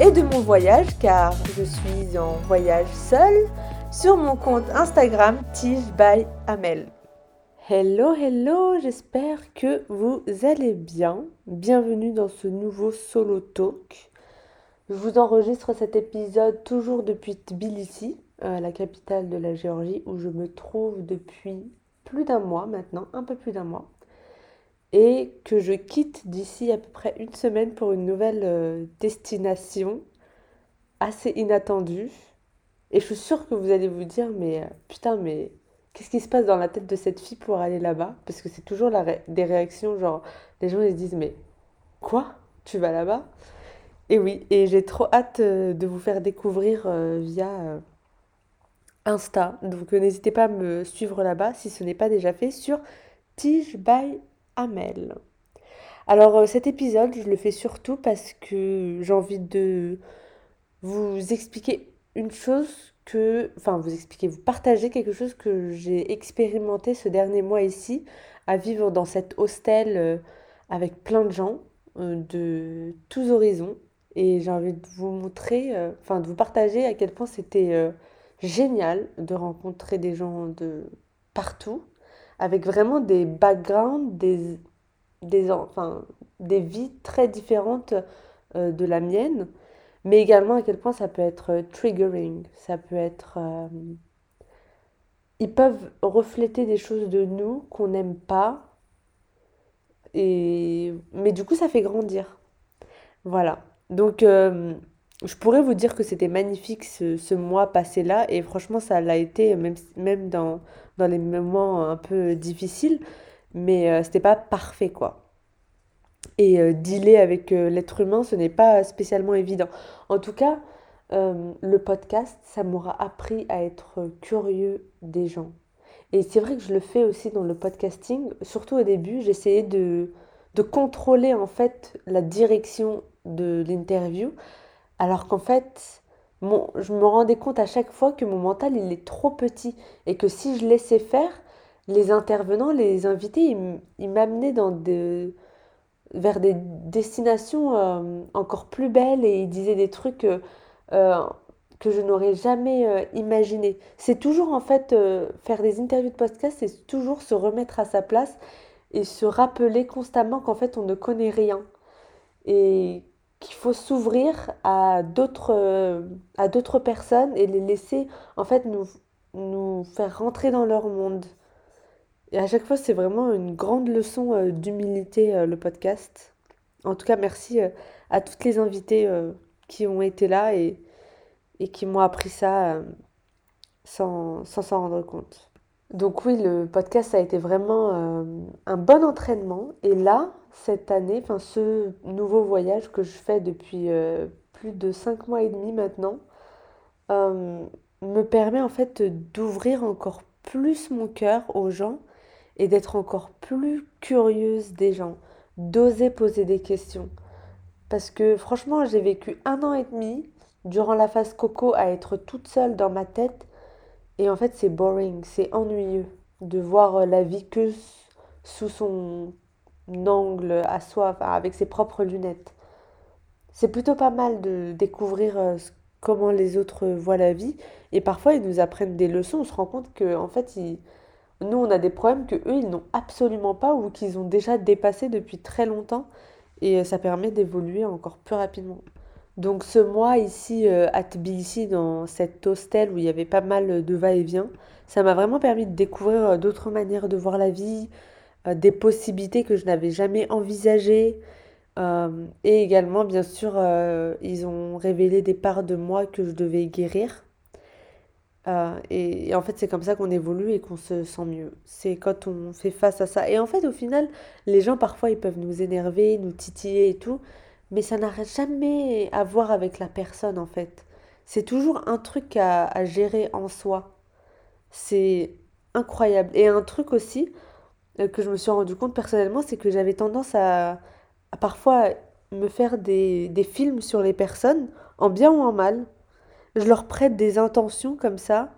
et de mon voyage car je suis en voyage seule sur mon compte Instagram Tige. Hello, hello, j'espère que vous allez bien. Bienvenue dans ce nouveau solo talk. Je vous enregistre cet épisode toujours depuis Tbilissi, euh, la capitale de la Géorgie, où je me trouve depuis plus d'un mois maintenant, un peu plus d'un mois et que je quitte d'ici à peu près une semaine pour une nouvelle euh, destination assez inattendue. Et je suis sûre que vous allez vous dire, mais euh, putain, mais qu'est-ce qui se passe dans la tête de cette fille pour aller là-bas? Parce que c'est toujours des réactions, genre, les gens ils se disent, mais quoi? Tu vas là-bas? Et oui, et j'ai trop hâte euh, de vous faire découvrir via Insta. Donc n'hésitez pas à me suivre là-bas si ce n'est pas déjà fait sur Tige by Amel. Alors euh, cet épisode, je le fais surtout parce que j'ai envie de vous expliquer une chose que, enfin vous expliquer, vous partager quelque chose que j'ai expérimenté ce dernier mois ici, à vivre dans cet hostel euh, avec plein de gens euh, de tous horizons. Et j'ai envie de vous montrer, enfin de vous partager à quel point c'était génial de rencontrer des gens de partout avec vraiment des backgrounds, des, des, enfin, des vies très différentes euh, de la mienne, mais également à quel point ça peut être euh, triggering, ça peut être... Euh, ils peuvent refléter des choses de nous qu'on n'aime pas, et... mais du coup ça fait grandir. Voilà. Donc je pourrais vous dire que c'était magnifique ce, mois passé là, et franchement ça l'a été, même, même dans, dans les moments un peu difficiles, mais euh, c'était pas parfait quoi. Et euh, dealer avec euh, l'être humain, ce n'est pas spécialement évident. En tout cas, le podcast, ça m'aura appris à être curieux des gens. Et c'est vrai que je le fais aussi dans le podcasting, surtout au début, j'essayais de, de contrôler en fait la direction de l'interview, alors qu'en fait, je me rendais compte à chaque fois que mon mental, il est trop petit et que si je laissais faire, les intervenants, les invités, ils, m'amenaient dans vers des destinations euh, encore plus belles et ils disaient des trucs euh, euh, que je n'aurais jamais imaginé. C'est toujours en fait faire des interviews de podcast, c'est toujours se remettre à sa place et se rappeler constamment qu'en fait on ne connaît rien. Et qu'il faut s'ouvrir à d'autres euh, à d'autres personnes et les laisser en fait nous nous faire rentrer dans leur monde. Et à chaque fois, c'est vraiment une grande leçon euh, d'humilité euh, le podcast. En tout cas, merci à toutes les invitées qui ont été là et, et qui m'ont appris ça sans s'en rendre compte. Donc oui, le podcast a été vraiment un bon entraînement. Et là, cette année, enfin ce nouveau voyage que je fais depuis euh, plus de cinq mois et demi maintenant, euh, me permet en fait d'ouvrir encore plus mon cœur aux gens et d'être encore plus curieuse des gens, d'oser poser des questions. Parce que franchement, j'ai vécu un an et demi durant la phase coco à être toute seule dans ma tête. Et en fait, c'est boring, c'est ennuyeux de voir la vie que sous son angle à soi, avec ses propres lunettes. C'est plutôt pas mal de découvrir euh, comment les autres voient la vie. Et parfois, ils nous apprennent des leçons. On se rend compte que, en fait, nous, on a des problèmes que eux, ils n'ont absolument pas ou qu'ils ont déjà dépassés depuis très longtemps. Et euh, ça permet d'évoluer encore plus rapidement. Donc, ce mois ici euh, à Tbilissi, dans cet hostel où il y avait pas mal de va-et-vient, ça m'a vraiment permis de découvrir d'autres manières de voir la vie, euh, des possibilités que je n'avais jamais envisagées. Euh, et également, bien sûr, euh, ils ont révélé des parts de moi que je devais guérir. et, en fait, c'est comme ça qu'on évolue et qu'on se sent mieux. C'est quand on fait face à ça. Et en fait, au final, les gens, parfois, ils peuvent nous énerver, nous titiller et tout. Mais ça n'a jamais à voir avec la personne, en fait. c'est toujours un truc à, gérer en soi. C'est incroyable. Et un truc aussi que je me suis rendu compte personnellement, c'est que j'avais tendance à, parfois me faire des, films sur les personnes, en bien ou en mal. Je leur prête des intentions comme ça,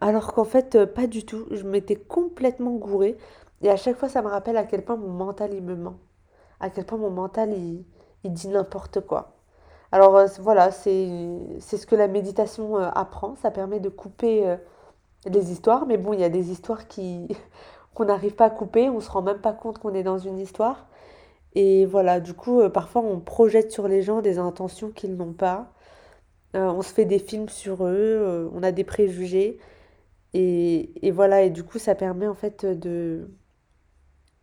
alors qu'en fait, euh, pas du tout. Je m'étais complètement gourée. Et à chaque fois, ça me rappelle à quel point mon mental, il me ment. À quel point mon mental, il, il dit n'importe quoi. Alors euh, voilà, c'est ce que la méditation euh, apprend. Ça permet de couper euh, les histoires. Mais bon, il y a des histoires qui n'arrive pas à couper. On se rend même pas compte qu'on est dans une histoire. Et voilà, du coup, euh, parfois on projette sur les gens des intentions qu'ils n'ont pas. Euh, on se fait des films sur eux, euh, on a des préjugés. Et, et voilà, et du coup, ça permet en fait de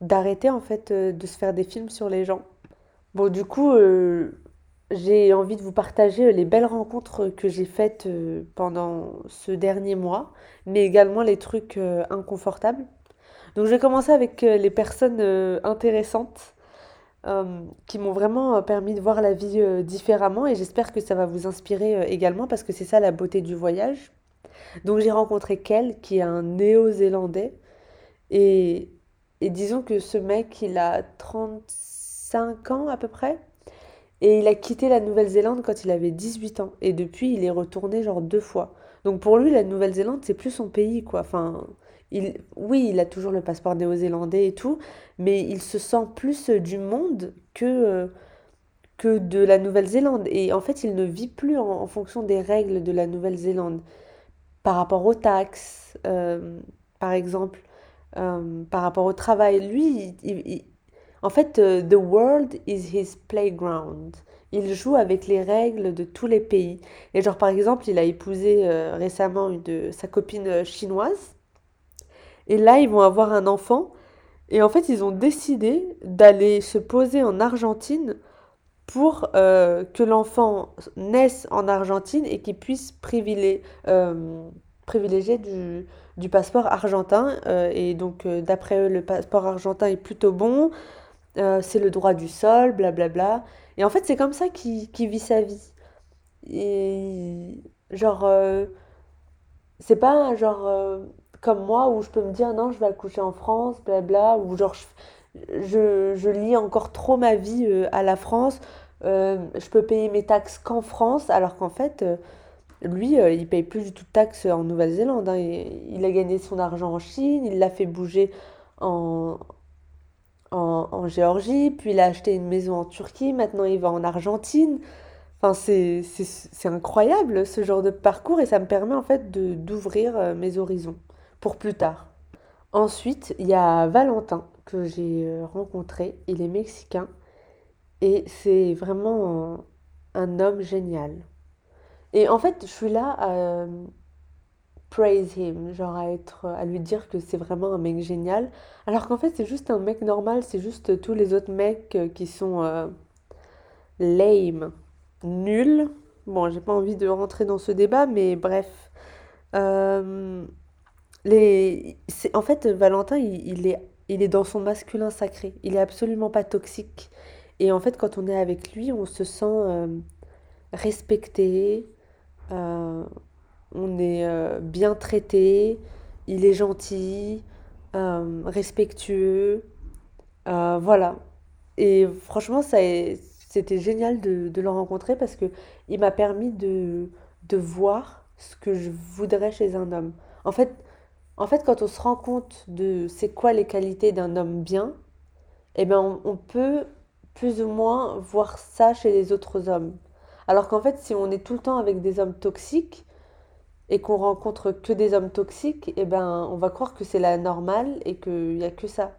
d'arrêter en fait de se faire des films sur les gens. Bon, du coup, j'ai envie de vous partager les belles rencontres que j'ai faites pendant ce dernier mois, mais également les trucs inconfortables. Donc, je vais commencer avec euh, les personnes euh, intéressantes euh, qui m'ont vraiment permis de voir la vie différemment et j'espère que ça va vous inspirer également parce que c'est ça la beauté du voyage. Donc, j'ai rencontré Kel, qui est un néo-zélandais, et, et disons que ce mec, il a 35 ans à peu près. Et il a quitté la Nouvelle-Zélande quand il avait 18 ans. Et depuis, il est retourné genre deux fois. Donc pour lui, la Nouvelle-Zélande, c'est plus son pays, quoi. Enfin, il, oui, il a toujours le passeport néo-zélandais et tout, mais il se sent plus euh, du monde que, euh, que de la Nouvelle-Zélande. Et en fait, il ne vit plus en, fonction des règles de la Nouvelle-Zélande. Par rapport aux taxes, euh, par exemple, par rapport au travail. Lui, en fait, the world is his playground. Il joue avec les règles de tous les pays. Et genre, par exemple, il a épousé récemment une de sa copine chinoise. Et là, ils vont avoir un enfant. Et en fait, ils ont décidé d'aller se poser en Argentine pour euh, que l'enfant naisse en Argentine et qu'il puisse euh, privilégier du, du passeport argentin. Euh, et donc, d'après eux, le passeport argentin est plutôt bon. C'est le droit du sol, blablabla. Et en fait, c'est comme ça qu'il vit sa vie. Et genre, c'est pas genre comme moi où je peux me dire non, je vais accoucher en France, blabla, ou genre je, je, je lie encore trop ma vie euh, à la France. Euh, je peux payer mes taxes qu'en France, alors qu'en fait, euh, lui, il paye plus du tout de taxes en Nouvelle-Zélande. hein. Il, a gagné son argent en Chine, il l'a fait bouger en, en, en Géorgie, puis il a acheté une maison en Turquie, maintenant il va en Argentine. Enfin, c'est, incroyable ce genre de parcours et ça me permet en fait d'ouvrir mes horizons pour plus tard. Ensuite, il y a Valentin que j'ai euh, rencontré, il est mexicain et c'est vraiment un, homme génial. Et en fait, je suis là à praise him, genre à être, à lui dire que c'est vraiment un mec génial, alors qu'en fait c'est juste un mec normal, c'est juste tous les autres mecs euh, qui sont euh, lame, nuls. Bon, j'ai pas envie de rentrer dans ce débat, mais bref. Euh, les... c'est- En fait, Valentin, il, il est, il est dans son masculin sacré. Il est absolument pas toxique. Et en fait, quand on est avec lui, on se sent euh, respecté, euh, on est euh, bien traité, il est gentil, respectueux. voilà. Et franchement, ça, c'était génial de, de le rencontrer parce que il m'a permis de, de voir ce que je voudrais chez un homme. En fait, en fait, quand on se rend compte de c'est quoi les qualités d'un homme bien, eh ben on, peut plus ou moins voir ça chez les autres hommes. Alors qu'en fait, si on est tout le temps avec des hommes toxiques et qu'on rencontre que des hommes toxiques, eh ben on va croire que c'est la normale et qu'il n'y a que ça.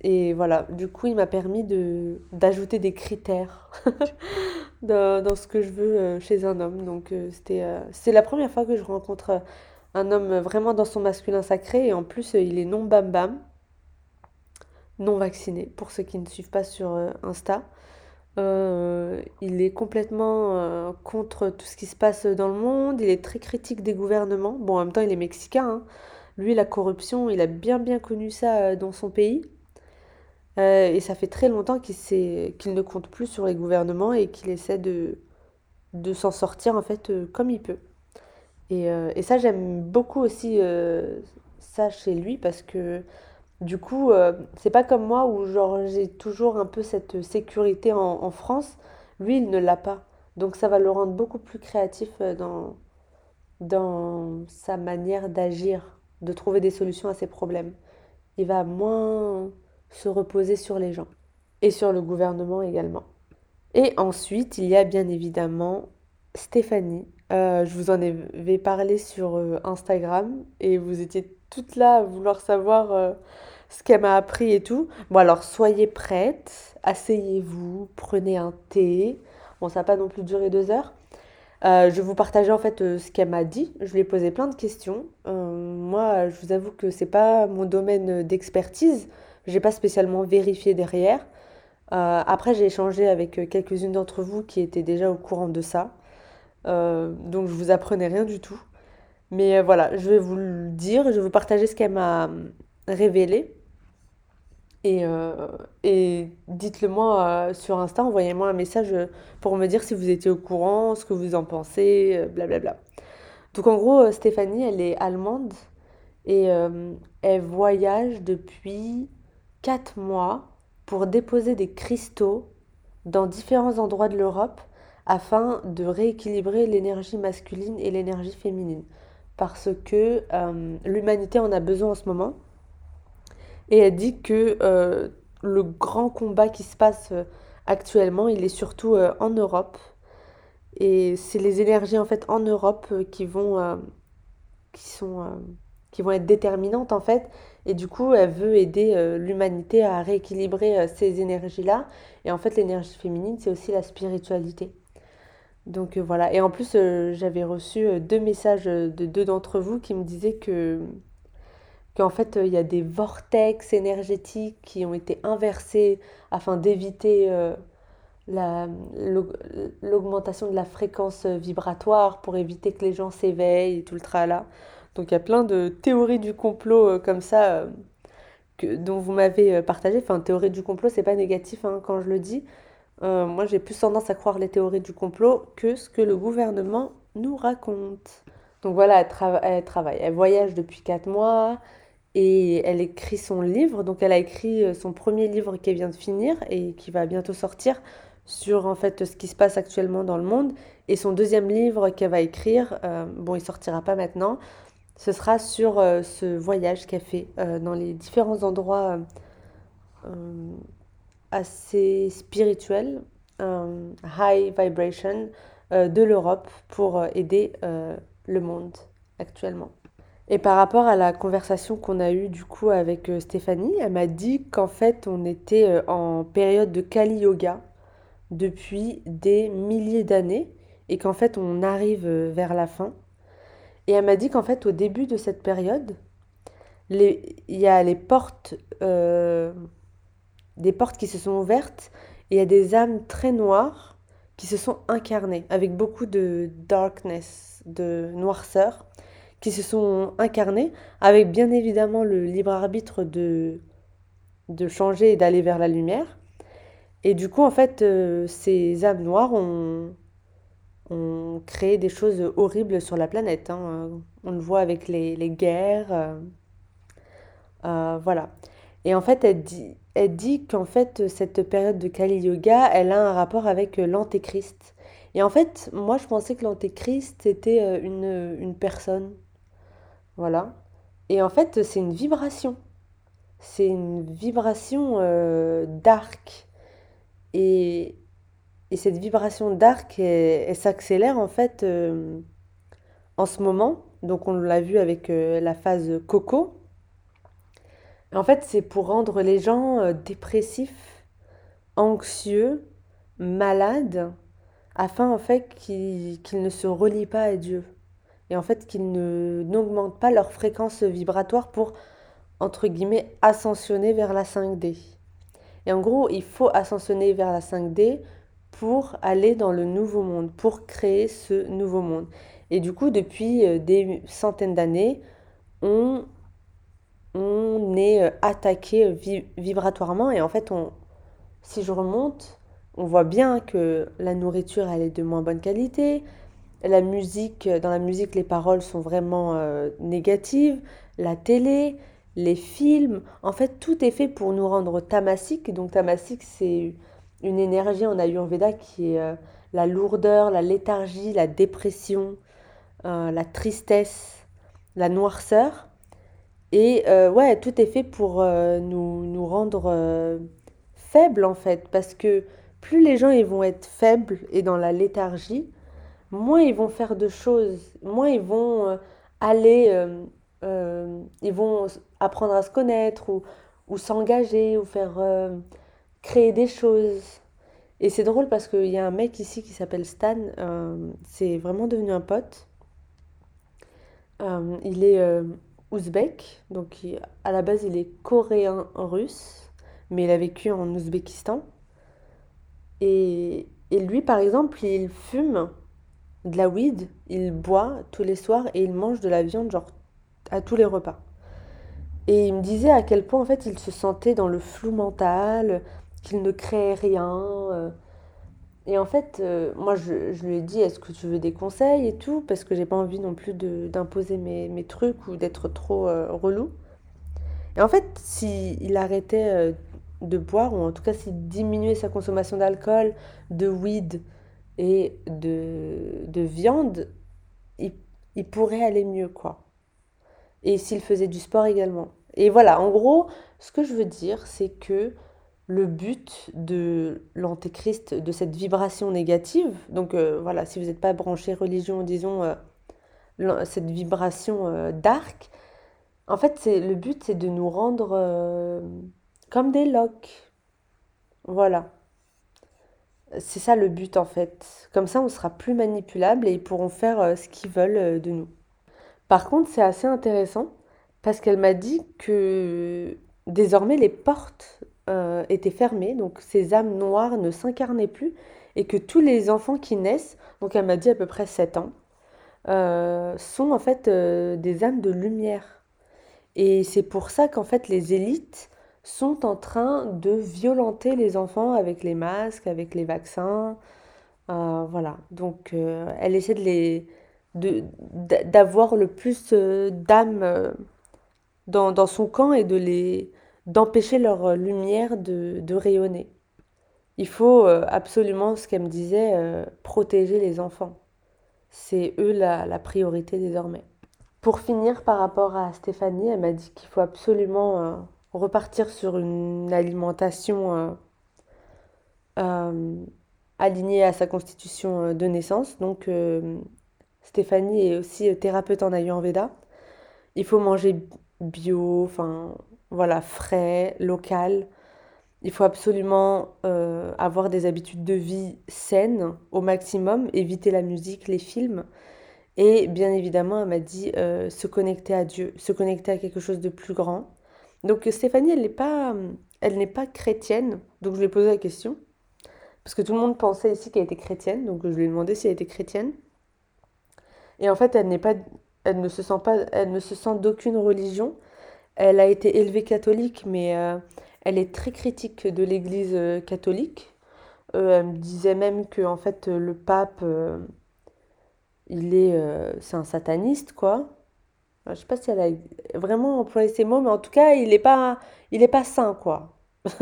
Et voilà, du coup, il m'a permis de d'ajouter des critères dans, dans ce que je veux euh, chez un homme. Donc, euh, c'était euh, c'est la première fois que je rencontre un homme vraiment dans son masculin sacré. Et en plus, euh, il est non bam bam, non vacciné, pour ceux qui ne suivent pas sur euh, Insta. Euh, il est complètement contre tout ce qui se passe dans le monde. Il est très critique des gouvernements. Bon, en même temps, il est mexicain, hein. Lui, la corruption, il a bien bien connu ça dans son pays. Et ça fait très longtemps qu'il qu'il ne compte plus sur les gouvernements et qu'il essaie de, s'en sortir en fait comme il peut. Et, euh, et ça, j'aime beaucoup aussi euh, ça chez lui parce que du coup, euh, c'est pas comme moi où j'ai toujours un peu cette sécurité en, en France. Lui, il ne l'a pas. Donc ça va le rendre beaucoup plus créatif dans, dans sa manière d'agir, de trouver des solutions à ses problèmes. Il va moins se reposer sur les gens et sur le gouvernement également. Et ensuite, il y a bien évidemment Stéphanie. Euh, je vous en avais parlé sur euh, Instagram et vous étiez toutes là à vouloir savoir euh, ce qu'elle m'a appris et tout. Bon alors, soyez prêtes, asseyez-vous, prenez un thé. Bon, ça va pas non plus durer deux heures. Je vous partager en fait ce qu'elle m'a dit. Je lui ai posé plein de questions. Moi, je vous avoue que c'est pas mon domaine d'expertise. J'ai pas spécialement vérifié derrière. Après, j'ai échangé avec quelques-unes d'entre vous qui étaient déjà au courant de ça. Euh, donc, je vous apprenais rien du tout. Mais euh, voilà, je vais vous le dire. Je vais vous partager ce qu'elle m'a euh, révélé. Et, dites-le moi sur Insta, envoyez-moi un message pour me dire si vous étiez au courant, ce que vous en pensez, blablabla. Donc en gros, Stéphanie, elle est allemande et elle voyage depuis 4 mois pour déposer des cristaux dans différents endroits de l'Europe afin de rééquilibrer l'énergie masculine et l'énergie féminine. Parce que euh, l'humanité en a besoin en ce moment. Et elle dit que euh, le grand combat qui se passe euh, actuellement, il est surtout en Europe. Et c'est les énergies en fait en Europe qui vont, qui sont, qui vont être déterminantes en fait. Et du coup, elle veut aider l'humanité à rééquilibrer ces énergies-là. Et en fait, l'énergie féminine, c'est aussi la spiritualité. Donc euh, voilà. Et en plus, euh, j'avais reçu euh, deux messages de deux d'entre vous qui me disaient que qu'en fait, il y a des vortex énergétiques qui ont été inversés afin d'éviter la, l'aug- l'augmentation de la fréquence vibratoire pour éviter que les gens s'éveillent et tout le tralala. Donc il y a plein de théories du complot comme ça que, dont vous m'avez partagé. Enfin, théorie du complot, c'est pas négatif hein, quand je le dis. Euh, moi, j'ai plus tendance à croire les théories du complot que ce que le gouvernement nous raconte. Donc voilà, elle, trava- elle travaille, elle voyage depuis 4 mois et elle écrit son livre. Donc elle a écrit euh, son premier livre qui vient de finir et qui va bientôt sortir sur en fait ce qui se passe actuellement dans le monde. Et son deuxième livre qu'elle va écrire, euh, bon, il sortira pas maintenant, ce sera sur ce voyage qu'elle fait dans les différents endroits assez spirituels, euh, high vibration euh, de l'Europe pour euh, aider euh, le monde actuellement. Et par rapport à la conversation qu'on a eue du coup avec Stéphanie, elle m'a dit qu'en fait on était en période de Kali Yoga depuis des milliers d'années et qu'en fait on arrive vers la fin. Et elle m'a dit qu'en fait au début de cette période, il y a les portes, des portes qui se sont ouvertes et il y a des âmes très noires qui se sont incarnées avec beaucoup de darkness, de noirceur qui se sont incarnés, avec bien évidemment le libre arbitre de, de changer et d'aller vers la lumière. Et du coup, en fait, euh, ces âmes noires ont, ont créé des choses horribles sur la planète. hein. On le voit avec les, les guerres. euh, euh, voilà. Et en fait, elle dit, elle dit qu'en fait, cette période de Kali Yoga, elle a un rapport avec euh, l'Antéchrist. Et en fait, moi, je pensais que l'Antéchrist, c'était euh, une, une personne. Voilà. Et en fait, c'est une vibration. C'est une vibration euh, dark. Et, et cette vibration dark, elle, s'accélère en fait euh, en ce moment. Donc on l'a vu avec la phase coco. En fait, c'est pour rendre les gens euh, dépressifs, anxieux, malades, afin en fait qu'ils ne se relient pas à Dieu. Et en fait qu'ils n'augmentent pas leur fréquence vibratoire pour entre guillemets, ascensionner vers la 5D. Et en gros, il faut ascensionner vers la 5D pour aller dans le nouveau monde, pour créer ce nouveau monde. Et du coup, depuis euh, des centaines d'années, on, on est euh, attaqué vi- vibratoirement. Et en fait, on, si je remonte, on voit bien que la nourriture, elle est de moins bonne qualité. La musique, dans la musique, les paroles sont vraiment euh, négatives. La télé, les films, en fait, tout est fait pour nous rendre tamasiques. Donc tamasique, c'est une énergie en Ayurveda qui est euh, la lourdeur, la léthargie, la dépression, euh, la tristesse, la noirceur. Et ouais, tout est fait pour nous, nous rendre faibles en fait, parce que plus les gens ils vont être faibles et dans la léthargie, moins ils vont faire de choses, moins ils vont euh, aller, euh, euh, ils vont apprendre à se connaître ou, ou s'engager ou faire créer des choses. Et c'est drôle parce qu'il y a un mec ici qui s'appelle Stan, c'est vraiment devenu un pote. il est ouzbek, donc à la base il est coréen russe, mais il a vécu en Ouzbékistan. Et, lui, par exemple, il fume de la weed, il boit tous les soirs et il mange de la viande, genre, à tous les repas. Et il me disait à quel point, en fait, il se sentait dans le flou mental, qu'il ne créait rien. Euh. Et en fait, euh, moi, je, lui ai dit, est-ce que tu veux des conseils et tout Parce que j'ai pas envie non plus d'imposer mes, trucs ou d'être trop euh, relou. Et en fait, s'il il arrêtait de boire, ou en tout cas s'il diminuait sa consommation d'alcool, de weed et de, de viande, il, il, pourrait aller mieux, quoi. Et s'il faisait du sport également. Et voilà, en gros, ce que je veux dire, c'est que le but de l'antéchrist, de cette vibration négative, donc euh, voilà, si vous n'êtes pas branché religion, disons, euh, cette vibration euh, dark, en fait, c'est le but, c'est de nous rendre comme des loques. Voilà. C'est ça le but en fait. Comme ça, on sera plus manipulable et ils pourront faire euh, ce qu'ils veulent euh, de nous. Par contre, c'est assez intéressant parce qu'elle m'a dit que désormais les portes euh, étaient fermées, donc ces âmes noires ne s'incarnaient plus et que tous les enfants qui naissent, donc elle m'a dit à peu près 7 ans, sont en fait des âmes de lumière. Et c'est pour ça qu'en fait les élites sont en train de violenter les enfants avec les masques, avec les vaccins. Euh, voilà. Donc, euh, elle essaie de les d'avoir le plus euh, d'âmes dans, dans, son camp et de les d'empêcher leur lumière de, de, rayonner. Il faut absolument, ce qu'elle me disait, protéger les enfants. C'est eux la, la, priorité désormais. Pour finir, par rapport à Stéphanie, elle m'a dit qu'il faut absolument repartir sur une alimentation euh, euh, alignée à sa constitution euh, de naissance. Donc Stéphanie est aussi thérapeute en Ayurveda. Il faut manger bio, enfin voilà, frais, local. Il faut absolument avoir des habitudes de vie saines au maximum, éviter la musique, les films. Et bien évidemment, elle m'a dit se connecter à Dieu, se connecter à quelque chose de plus grand. Donc Stéphanie, elle n'est pas, elle n'est pas chrétienne, donc je lui ai posé la question. Parce que tout le monde pensait ici qu'elle était chrétienne, donc je lui ai demandé si elle était chrétienne. Et en fait, elle n'est pas, elle ne se sent pas, elle ne se sent d'aucune religion. Elle a été élevée catholique, mais euh, elle est très critique de l'Église euh, catholique. Euh, elle me disait même que en fait le pape, il est, c'est un sataniste quoi. Je sais pas si elle a vraiment employé ces mots, mais en tout cas, il n'est pas, il est pas sain, quoi.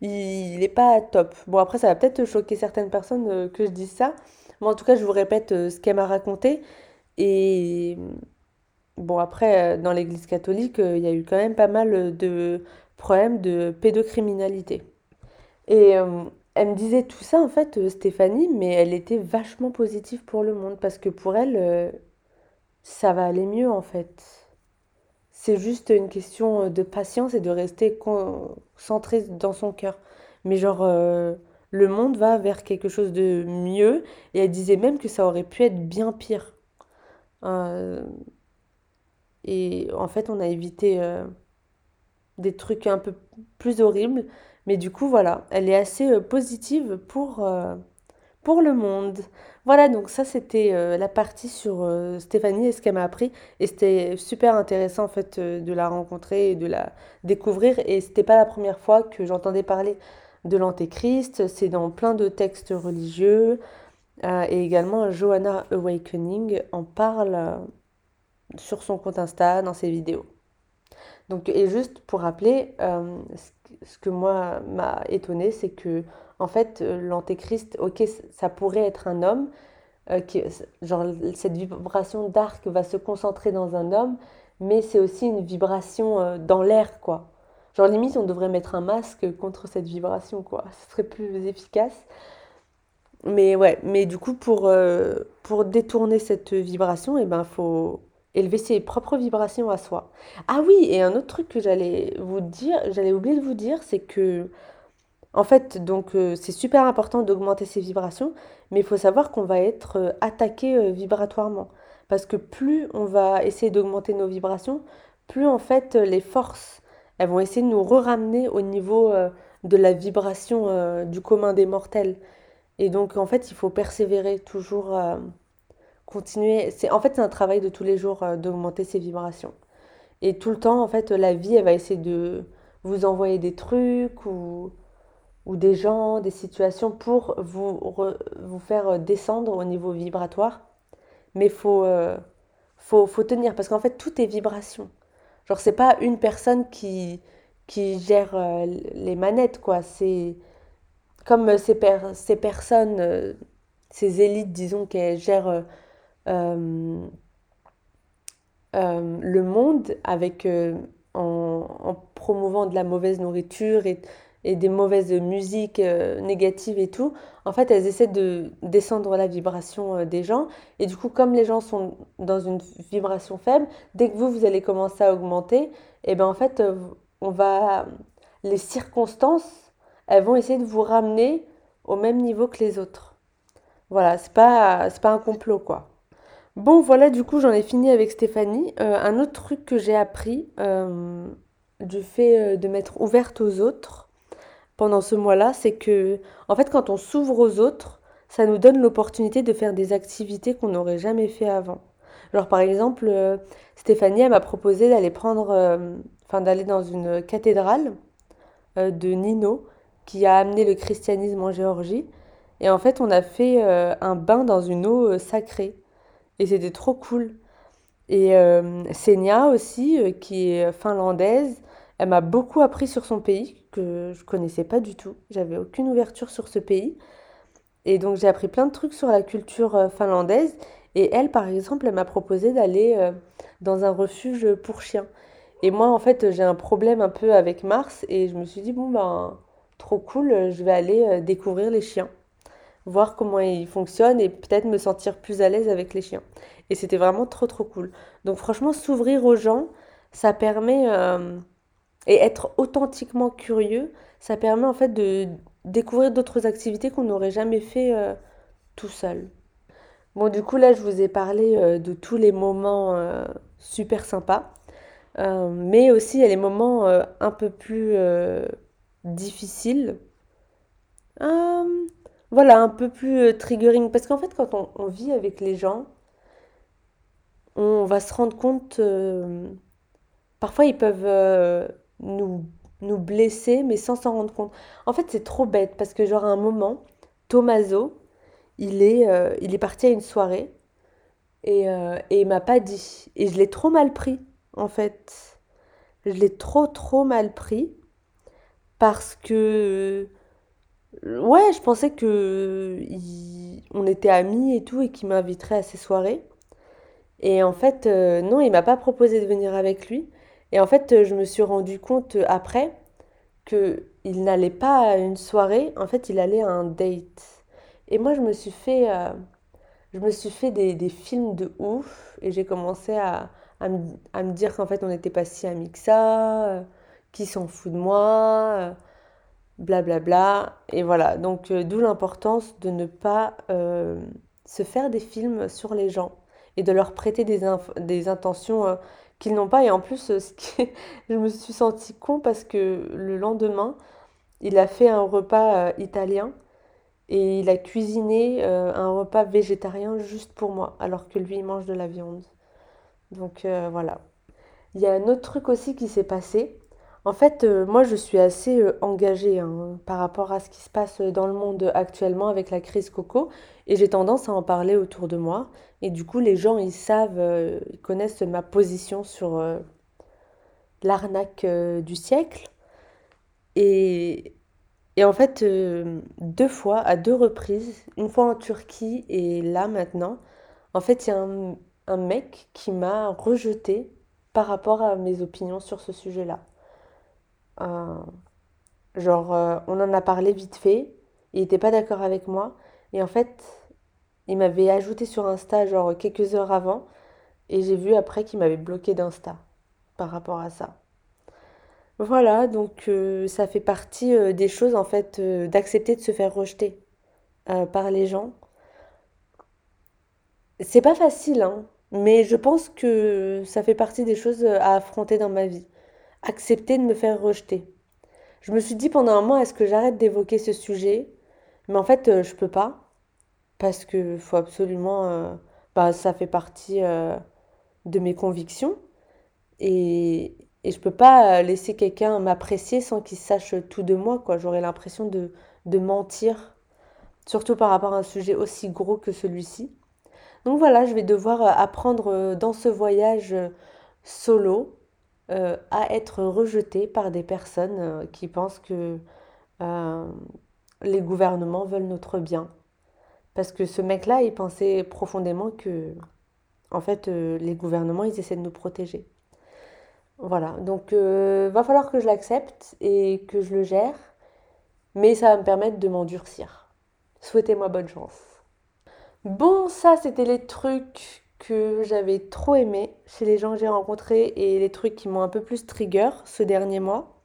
il n'est pas top. Bon, après, ça va peut-être choquer certaines personnes que je dise ça. Mais en tout cas, je vous répète ce qu'elle m'a raconté. Et bon, après, euh, dans l'Église catholique, il y a eu quand même pas mal de problèmes de pédocriminalité. Et elle me disait tout ça, en fait, Stéphanie, mais elle était vachement positive pour le monde. Parce que pour elle, ça va aller mieux en fait. C'est juste une question euh, de patience et de rester concentré dans son cœur. Mais genre, euh, le monde va vers quelque chose de mieux. Et elle disait même que ça aurait pu être bien pire. Euh, et en fait, on a évité des trucs un peu plus horribles. Mais du coup, voilà, elle est assez positive pour, pour le monde. Voilà, donc ça c'était euh, la partie sur euh, Stéphanie et ce qu'elle m'a appris. Et c'était super intéressant en fait euh, de la rencontrer et de la découvrir. Et c'était pas la première fois que j'entendais parler de l'Antéchrist, c'est dans plein de textes religieux, euh, et également Johanna Awakening en parle euh, sur son compte Insta, dans ses vidéos. Donc, et juste pour rappeler, euh, ce que moi m'a étonné, c'est que en fait, l'antéchrist, ok, ça pourrait être un homme, qui, genre cette vibration d'arc va se concentrer dans un homme, mais c'est aussi une vibration dans l'air, quoi. Genre limite, on devrait mettre un masque contre cette vibration, quoi. Ce serait plus efficace. Mais ouais, mais du coup, pour, euh, pour détourner cette vibration, eh ben, faut élever ses propres vibrations à soi. Ah oui, et un autre truc que j'allais vous dire, j'allais oublier de vous dire, c'est que, en fait, donc, euh, c'est super important d'augmenter ses vibrations, mais il faut savoir qu'on va être euh, attaqué vibratoirement. Parce que plus on va essayer d'augmenter nos vibrations, plus en fait les forces, elles vont essayer de nous ramener au niveau de la vibration du commun des mortels. Et donc, en fait, il faut persévérer, toujours euh, continuer. C'est, en fait, c'est un travail de tous les jours euh, d'augmenter ses vibrations. Et tout le temps, en fait, la vie, elle va essayer de vous envoyer des trucs ou, ou des gens, des situations pour vous, vous faire descendre au niveau vibratoire. Mais faut, euh, faut, faut, tenir, parce qu'en fait, tout est vibration. Genre, c'est pas une personne qui, qui gère les manettes, quoi. C'est comme euh, ces, ces personnes, euh, ces élites, disons, qui gèrent euh, le monde avec, en, promouvant de la mauvaise nourriture et, et des mauvaises musiques négatives et tout, en fait, elles essaient de descendre la vibration des gens. Et du coup, comme les gens sont dans une vibration faible, dès que vous, vous allez commencer à augmenter, et eh ben en fait, on va... Les circonstances elles vont essayer de vous ramener au même niveau que les autres. Voilà, c'est pas, pas un complot quoi. Bon, voilà, du coup, j'en ai fini avec Stéphanie. Euh, un autre truc que j'ai appris euh, du fait euh, de m'être ouverte aux autres pendant ce mois-là, c'est que, en fait, quand on s'ouvre aux autres, ça nous donne l'opportunité de faire des activités qu'on n'aurait jamais fait avant. Genre, par exemple, Stéphanie, elle m'a proposé d'aller prendre, enfin, d'aller dans une cathédrale de Nino qui a amené le christianisme en Géorgie. Et en fait, on a fait un bain dans une eau sacrée. Et c'était trop cool. Et euh, Senia aussi, qui est finlandaise, elle m'a beaucoup appris sur son pays, que je connaissais pas du tout. J'avais aucune ouverture sur ce pays. Et donc j'ai appris plein de trucs sur la culture finlandaise. Et elle, par exemple, elle m'a proposé d'aller dans un refuge pour chiens. Et moi, en fait, j'ai un problème un peu avec Mars. Et je me suis dit, bon, ben trop cool, euh, je vais aller euh, découvrir les chiens, voir comment ils fonctionnent et peut-être me sentir plus à l'aise avec les chiens. Et c'était vraiment trop trop cool. Donc franchement, s'ouvrir aux gens, ça permet, euh, et être authentiquement curieux, ça permet en fait de découvrir d'autres activités qu'on n'aurait jamais fait tout seul. Bon, du coup, là, je vous ai parlé de tous les moments super sympas. mais aussi, il y a les moments un peu plus difficile. Euh, voilà, un peu plus euh, triggering. Parce qu'en fait, quand on, vit avec les gens, on va se rendre compte. Euh, parfois, ils peuvent nous, nous blesser, mais sans s'en rendre compte. En fait, c'est trop bête parce que, genre, à un moment, Tommaso, il est, il est parti à une soirée et, et il m'a pas dit. Et je l'ai trop mal pris, en fait. Je l'ai trop, trop mal pris parce que ouais, je pensais que on était amis et tout et qu'il m'inviterait à ses soirées. Et en fait, euh, non, il m'a pas proposé de venir avec lui. Et en fait, je me suis rendu compte après que il n'allait pas à une soirée, en fait, il allait à un date. Et moi, je me suis fait, euh, je me suis fait des, des, films de ouf et j'ai commencé à, à, me, à me dire qu'en fait, on n'était pas si amis que ça qui s'en fout de moi, blablabla. Bla bla. Et voilà, donc euh, d'où l'importance de ne pas euh, se faire des films sur les gens et de leur prêter des, intentions euh, qu'ils n'ont pas. Et en plus, je me suis sentie con parce que le lendemain, il a fait un repas italien et il a cuisiné un repas végétarien juste pour moi, alors que lui, il mange de la viande. Donc voilà. Il y a un autre truc aussi qui s'est passé. En fait, euh, moi, je suis assez euh, engagée hein, par rapport à ce qui se passe dans le monde actuellement avec la crise Coco, et j'ai tendance à en parler autour de moi. Et du coup, les gens, ils savent, euh, ils connaissent ma position sur euh, l'arnaque euh, du siècle. Et, et en fait, euh, deux fois, à deux reprises, une fois en Turquie et là maintenant, en fait, il y a un, un mec qui m'a rejetée par rapport à mes opinions sur ce sujet-là. Euh, genre, euh, on en a parlé vite fait, il n'était pas d'accord avec moi, et en fait, il m'avait ajouté sur Insta, genre quelques heures avant, et j'ai vu après qu'il m'avait bloqué d'Insta par rapport à ça. Voilà, donc euh, ça fait partie des choses en fait d'accepter de se faire rejeter par les gens. C'est pas facile, hein, mais je pense que ça fait partie des choses à affronter dans ma vie. Accepter de me faire rejeter. Je me suis dit pendant un moment, est-ce que j'arrête d'évoquer ce sujet? Mais en fait, euh, je peux pas, parce que faut absolument, euh, bah, ça fait partie euh, de mes convictions, et, et je peux pas euh, laisser quelqu'un m'apprécier sans qu'il sache tout de moi, quoi. J'aurais l'impression de, de mentir, surtout par rapport à un sujet aussi gros que celui-ci. Donc voilà, je vais devoir apprendre dans ce voyage solo euh, à être rejetée par des personnes euh, qui pensent que euh, les gouvernements veulent notre bien. Parce que ce mec-là, il pensait profondément que, en fait, les gouvernements, ils essaient de nous protéger. Voilà, donc va falloir que je l'accepte et que je le gère, mais ça va me permettre de m'endurcir. Souhaitez-moi bonne chance. Bon, ça, c'était les trucs que j'avais trop aimés chez les gens que j'ai rencontrés et les trucs qui m'ont un peu plus trigger ce dernier mois.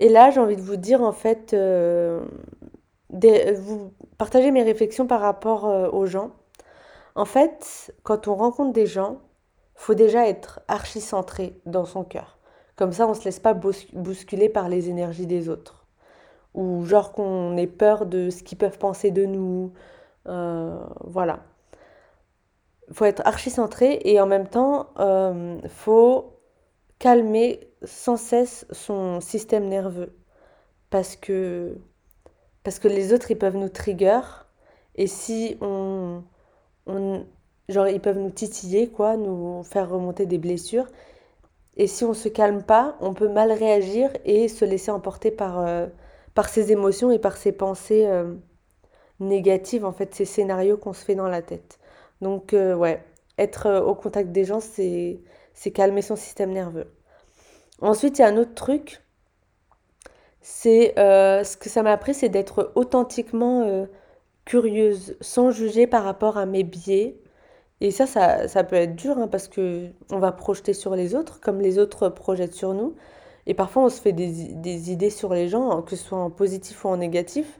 Et là, j'ai envie de vous dire, en fait, euh, vous partagez mes réflexions par rapport euh, aux gens. En fait, quand on rencontre des gens, faut déjà être archi centré dans son cœur. Comme ça, on se laisse pas bous- bousculer par les énergies des autres. Ou genre qu'on ait peur de ce qu'ils peuvent penser de nous. Euh, voilà. Faut être archi centré et en même temps, euh, faut calmer sans cesse son système nerveux. Parce que, parce que les autres, ils peuvent nous trigger. Et si on, on, genre, ils peuvent nous titiller, quoi, nous faire remonter des blessures. Et si on se calme pas, on peut mal réagir et se laisser emporter par, euh, par ses émotions et par ses pensées euh, négatives, en fait, ces scénarios qu'on se fait dans la tête. Donc, euh, ouais, être euh, au contact des gens, c'est, calmer son système nerveux. Ensuite, il y a un autre truc, c'est euh, ce que ça m'a appris, c'est d'être authentiquement curieuse, sans juger par rapport à mes biais. Et ça, ça, peut être dur, hein, parce que on va projeter sur les autres, comme les autres projettent sur nous. Et parfois, on se fait des, idées sur les gens, que ce soit en positif ou en négatif.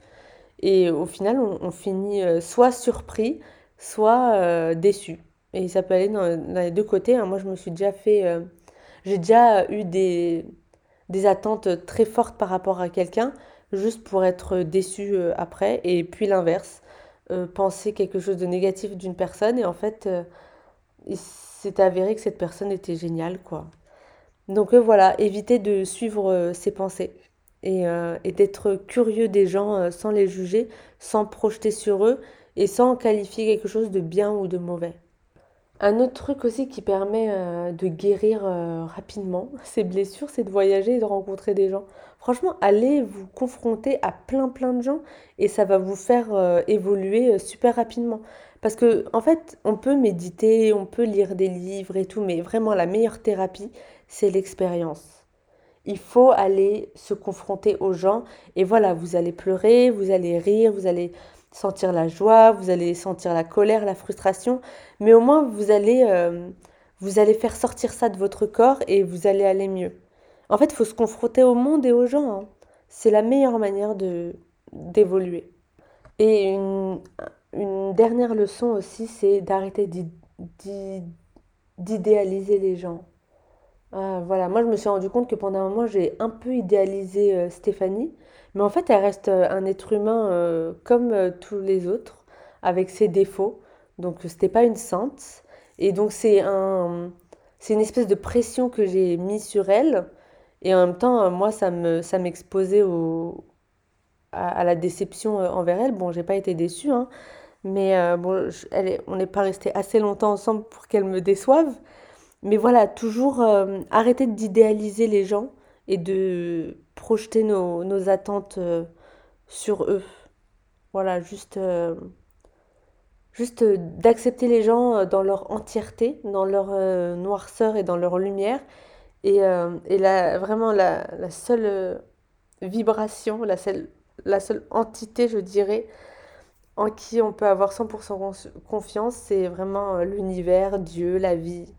Et au final, on, finit soit surpris, soit euh, déçu. Et ça peut aller dans, les deux côtés. hein. Moi, je me suis déjà fait... euh, j'ai déjà eu des, des attentes très fortes par rapport à quelqu'un, juste pour être déçu euh, après. Et puis l'inverse, penser quelque chose de négatif d'une personne. Et en fait, il s'est avéré que cette personne était géniale, quoi. Donc voilà, éviter de suivre ses pensées et, et d'être curieux des gens sans les juger, sans projeter sur eux et sans qualifier quelque chose de bien ou de mauvais. Un autre truc aussi qui permet euh, de guérir euh, rapidement ces blessures, c'est de voyager et de rencontrer des gens. Franchement, allez vous confronter à plein plein de gens et ça va vous faire euh, évoluer super rapidement. Parce que en fait, on peut méditer, on peut lire des livres et tout, mais vraiment la meilleure thérapie, c'est l'expérience. Il faut aller se confronter aux gens et voilà, vous allez pleurer, vous allez rire, vous allez sentir la joie, vous allez sentir la colère, la frustration, mais au moins vous allez, euh, vous allez faire sortir ça de votre corps et vous allez aller mieux. En fait, il faut se confronter au monde et aux gens. hein. C'est la meilleure manière de d'évoluer. Et une, dernière leçon aussi, c'est d'arrêter d'i- d'i- d'idéaliser les gens. Ah, voilà, moi je me suis rendu compte que pendant un moment j'ai un peu idéalisé euh, Stéphanie, mais en fait elle reste euh, un être humain euh, comme euh, tous les autres, avec ses défauts. Donc c'était pas une sainte. Et donc c'est un, une espèce de pression que j'ai mis sur elle. Et en même temps, moi, ça me, ça m'exposait à, la déception envers elle. Bon, j'ai pas été déçue, hein, mais bon, elle on n'est pas resté assez longtemps ensemble pour qu'elle me déçoive. Mais voilà, toujours arrêter d'idéaliser les gens et de projeter nos, nos attentes sur eux. Voilà, juste juste euh, d'accepter les gens euh, dans leur entièreté, dans leur euh, noirceur et dans leur lumière. Et, et la, vraiment la, la seule vibration, la seule, la seule entité, je dirais, en qui on peut avoir 100% confiance, c'est vraiment l'univers, Dieu, la vie,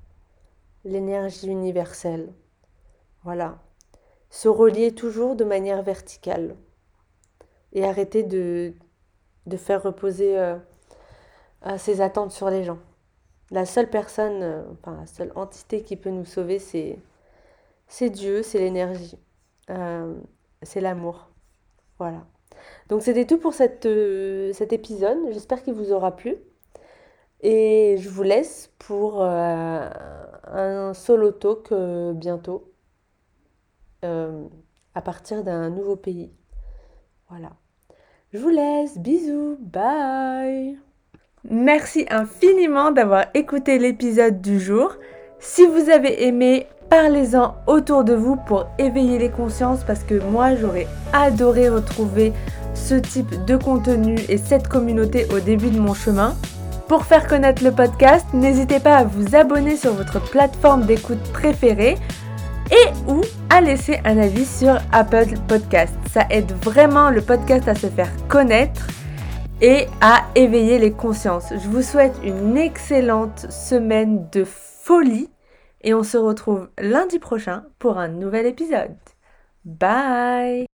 l'énergie universelle. Voilà. Se relier toujours de manière verticale. Et arrêter de, faire reposer ses attentes sur les gens. La seule personne, euh, enfin la seule entité qui peut nous sauver, c'est Dieu, c'est l'énergie, euh, c'est l'amour. Voilà. Donc c'était tout pour cette, euh, cet épisode. J'espère qu'il vous aura plu. Et je vous laisse pour un solo talk bientôt à partir d'un nouveau pays. Voilà. Je vous laisse. Bisous. Bye. Merci infiniment d'avoir écouté l'épisode du jour. Si vous avez aimé, parlez-en autour de vous pour éveiller les consciences parce que moi j'aurais adoré retrouver ce type de contenu et cette communauté au début de mon chemin. Pour faire connaître le podcast, n'hésitez pas à vous abonner sur votre plateforme d'écoute préférée et ou à laisser un avis sur Apple Podcast. Ça aide vraiment le podcast à se faire connaître et à éveiller les consciences. Je vous souhaite une excellente semaine de folie et on se retrouve lundi prochain pour un nouvel épisode. Bye